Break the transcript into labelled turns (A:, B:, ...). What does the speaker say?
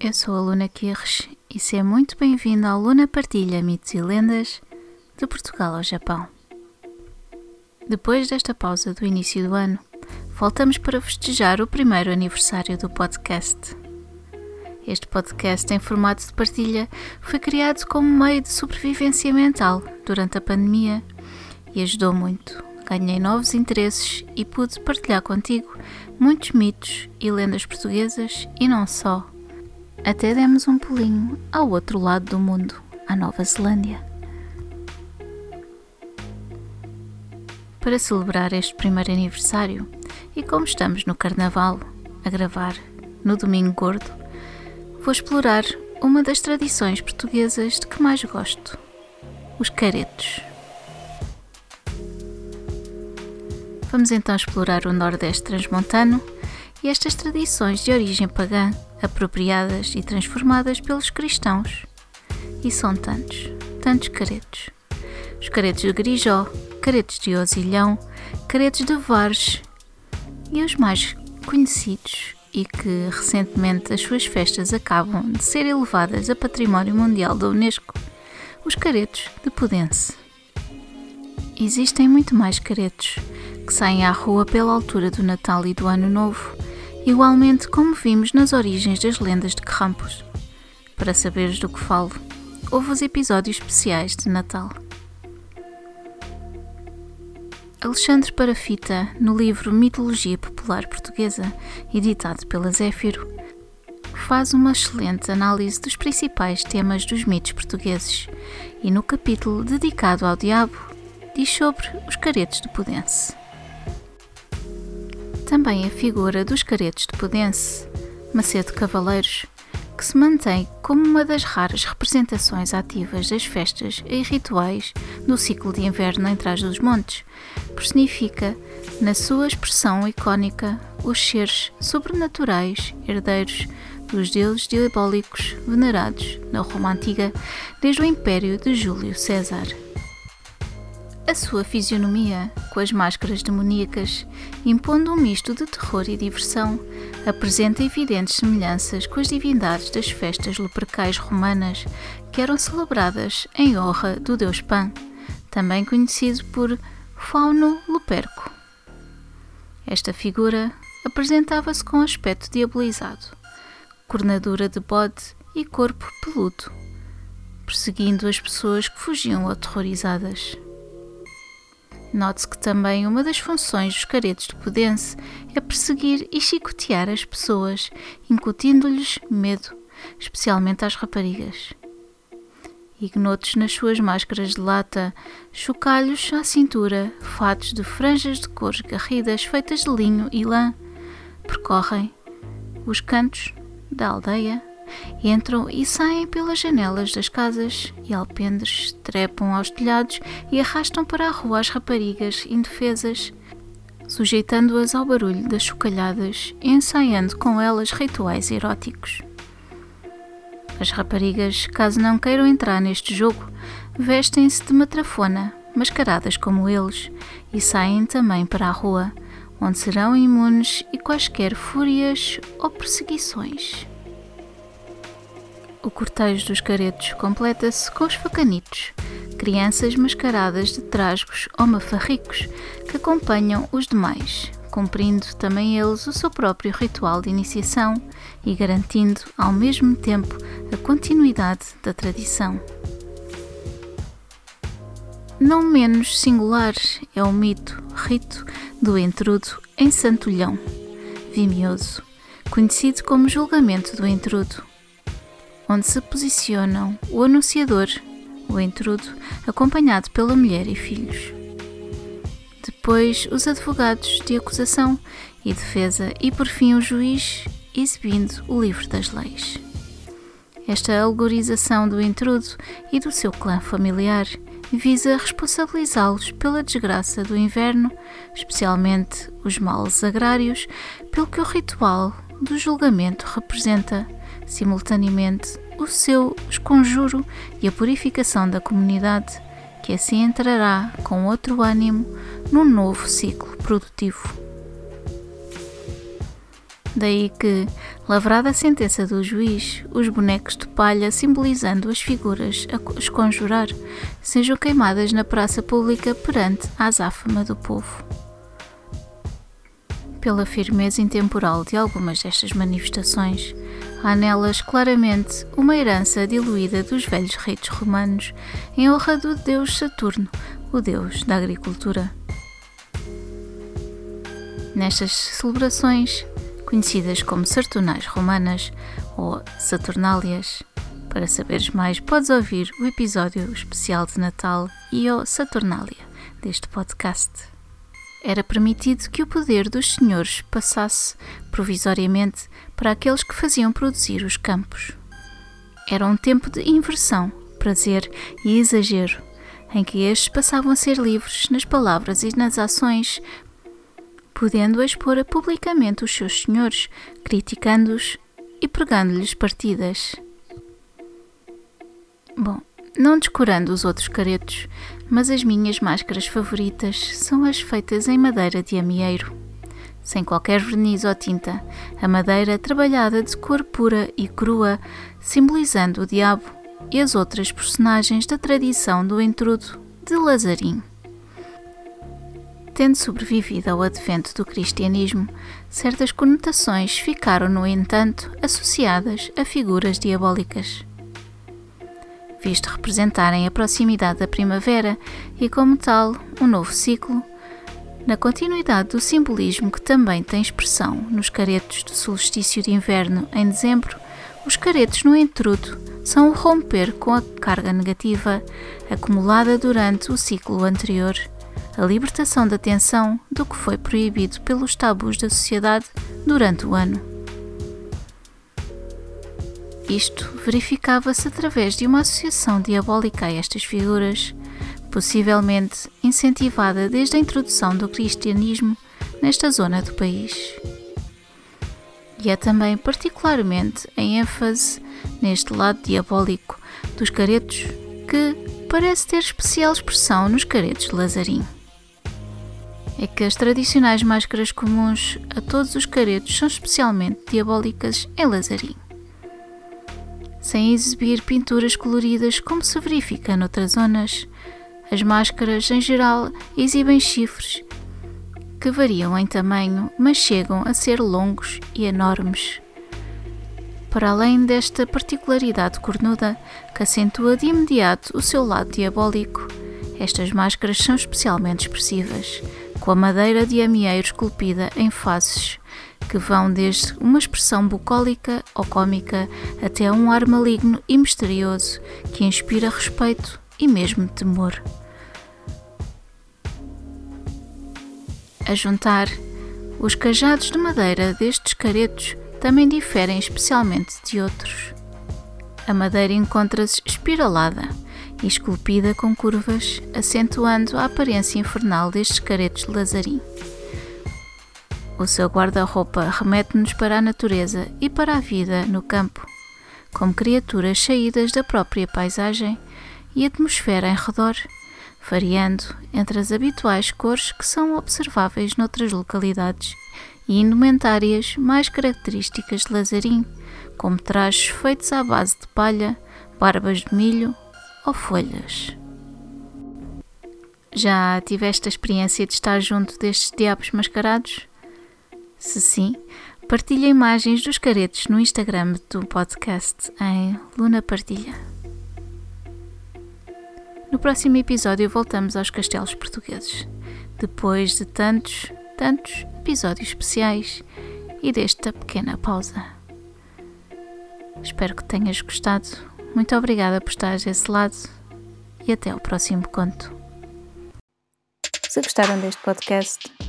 A: Eu sou a Luna Kirsch e seja muito bem-vindo ao Luna Partilha Mitos e Lendas de Portugal ao Japão. Depois desta pausa do início do ano, voltamos para festejar o primeiro aniversário do podcast. Este podcast em formato de partilha foi criado como meio de sobrevivência mental durante a pandemia e ajudou muito. Ganhei novos interesses e pude partilhar contigo muitos mitos e lendas portuguesas e não só até demos um pulinho ao outro lado do mundo, à Nova Zelândia. Para celebrar este primeiro aniversário, e como estamos no Carnaval, a gravar no Domingo Gordo, vou explorar uma das tradições portuguesas de que mais gosto: os caretos. Vamos então explorar o Nordeste transmontano e estas tradições de origem pagã apropriadas e transformadas pelos cristãos. E são tantos, tantos caretos. Os caretos de Grijó, caretos de Osilhão, caretos de Varges e os mais conhecidos e que recentemente as suas festas acabam de ser elevadas a Património Mundial da Unesco, os caretos de Pudense. Existem muito mais caretos que saem à rua pela altura do Natal e do Ano Novo igualmente como vimos nas origens das lendas de Krampus. Para saberes do que falo, houve os episódios especiais de Natal. Alexandre Parafita, no livro Mitologia Popular Portuguesa, editado pela Zéfiro, faz uma excelente análise dos principais temas dos mitos portugueses e, no capítulo dedicado ao diabo, diz sobre os caretos de Pudense também a figura dos caretos de Pudense, Macedo Cavaleiros, que se mantém como uma das raras representações ativas das festas e rituais do ciclo de inverno em Trás dos Montes, personifica, na sua expressão icónica, os seres sobrenaturais herdeiros dos deuses diabólicos venerados na Roma Antiga desde o Império de Júlio César. A sua fisionomia, com as máscaras demoníacas, impondo um misto de terror e diversão, apresenta evidentes semelhanças com as divindades das festas leprecais romanas que eram celebradas em honra do deus Pan, também conhecido por Fauno Luperco. Esta figura apresentava-se com aspecto diabolizado, cornadura de bode e corpo peludo, perseguindo as pessoas que fugiam aterrorizadas. Note-se que também uma das funções dos caretos de Pudense é perseguir e chicotear as pessoas, incutindo-lhes medo, especialmente às raparigas. Ignotos nas suas máscaras de lata, chocalhos à cintura, fatos de franjas de cores garridas feitas de linho e lã, percorrem os cantos da aldeia Entram e saem pelas janelas das casas e alpendres, trepam aos telhados e arrastam para a rua as raparigas indefesas, sujeitando-as ao barulho das chocalhadas e ensaiando com elas rituais eróticos. As raparigas, caso não queiram entrar neste jogo, vestem-se de matrafona, mascaradas como eles, e saem também para a rua, onde serão imunes e quaisquer fúrias ou perseguições. O cortejo dos caretos completa-se com os facanitos, crianças mascaradas de trasgos ou mafarricos que acompanham os demais, cumprindo também eles o seu próprio ritual de iniciação e garantindo ao mesmo tempo a continuidade da tradição. Não menos singular é o mito, rito do entrudo em Santolhão, Vimioso, conhecido como julgamento do entrudo onde se posicionam o anunciador, o intrudo, acompanhado pela mulher e filhos. Depois, os advogados de acusação e defesa, e por fim o juiz, exibindo o livro das leis. Esta alegorização do intrudo e do seu clã familiar visa responsabilizá-los pela desgraça do inverno, especialmente os males agrários, pelo que o ritual do julgamento representa, simultaneamente, o seu esconjuro e a purificação da comunidade, que assim entrará com outro ânimo num novo ciclo produtivo. Daí que, lavrada a sentença do juiz, os bonecos de palha simbolizando as figuras a esconjurar sejam queimadas na praça pública perante a azáfama do povo. Pela firmeza intemporal de algumas destas manifestações, há nelas claramente uma herança diluída dos velhos ritos romanos em honra do deus Saturno, o deus da agricultura. Nestas celebrações, conhecidas como Saturnais Romanas ou Saturnálias. Para saberes mais, podes ouvir o episódio especial de Natal e o Saturnália deste podcast. Era permitido que o poder dos senhores passasse provisoriamente para aqueles que faziam produzir os campos. Era um tempo de inversão, prazer e exagero, em que estes passavam a ser livres nas palavras e nas ações podendo expor publicamente os seus senhores, criticando-os e pregando-lhes partidas. Bom, não descurando os outros caretos, mas as minhas máscaras favoritas são as feitas em madeira de amieiro. Sem qualquer verniz ou tinta, a madeira trabalhada de cor pura e crua, simbolizando o diabo e as outras personagens da tradição do entrudo de Lazarim. Tendo sobrevivido ao advento do cristianismo, certas conotações ficaram, no entanto, associadas a figuras diabólicas. Visto representarem a proximidade da primavera e, como tal, um novo ciclo, na continuidade do simbolismo que também tem expressão nos caretos do solstício de inverno em dezembro, os caretos no entrudo são o romper com a carga negativa acumulada durante o ciclo anterior a libertação da tensão do que foi proibido pelos tabus da sociedade durante o ano. Isto verificava-se através de uma associação diabólica a estas figuras, possivelmente incentivada desde a introdução do cristianismo nesta zona do país. E é também particularmente em ênfase neste lado diabólico dos caretos que parece ter especial expressão nos caretos de Lazarim é que as tradicionais máscaras comuns a todos os caretos são especialmente diabólicas em Lazarim. Sem exibir pinturas coloridas como se verifica noutras zonas, as máscaras em geral exibem chifres que variam em tamanho, mas chegam a ser longos e enormes. Para além desta particularidade cornuda, que acentua de imediato o seu lado diabólico, estas máscaras são especialmente expressivas, com a madeira de amieiro esculpida em faces que vão desde uma expressão bucólica ou cômica até um ar maligno e misterioso que inspira respeito e mesmo temor. A juntar, os cajados de madeira destes caretos também diferem especialmente de outros. A madeira encontra-se espiralada e esculpida com curvas, acentuando a aparência infernal destes caretos de Lazarim. O seu guarda-roupa remete-nos para a natureza e para a vida no campo, como criaturas saídas da própria paisagem e atmosfera em redor, variando entre as habituais cores que são observáveis noutras localidades e indumentárias mais características de Lazarim, como trajes feitos à base de palha, barbas de milho ou folhas? Já tiveste a experiência de estar junto destes diabos mascarados? Se sim, partilha imagens dos caretos no Instagram do podcast em Luna Partilha. No próximo episódio voltamos aos castelos portugueses, depois de tantos, tantos episódios especiais e desta pequena pausa. Espero que tenhas gostado muito obrigada por estares desse lado e até ao próximo conto. Se gostaram deste podcast,